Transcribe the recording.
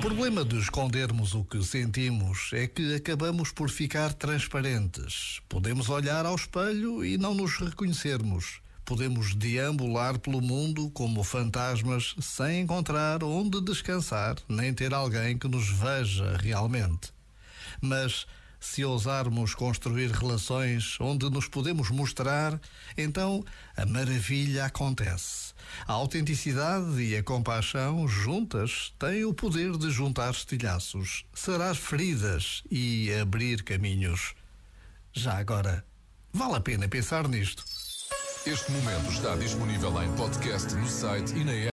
problema de escondermos o que sentimos é que acabamos por ficar transparentes. Podemos olhar ao espelho e não nos reconhecermos. Podemos deambular pelo mundo como fantasmas sem encontrar onde descansar, nem ter alguém que nos veja realmente. Mas se ousarmos construir relações onde nos podemos mostrar, então a maravilha acontece. A autenticidade e a compaixão juntas têm o poder de juntar estilhaços, sarar feridas e abrir caminhos. Já agora, vale a pena pensar nisto. Este momento está disponível em podcast no site e na app.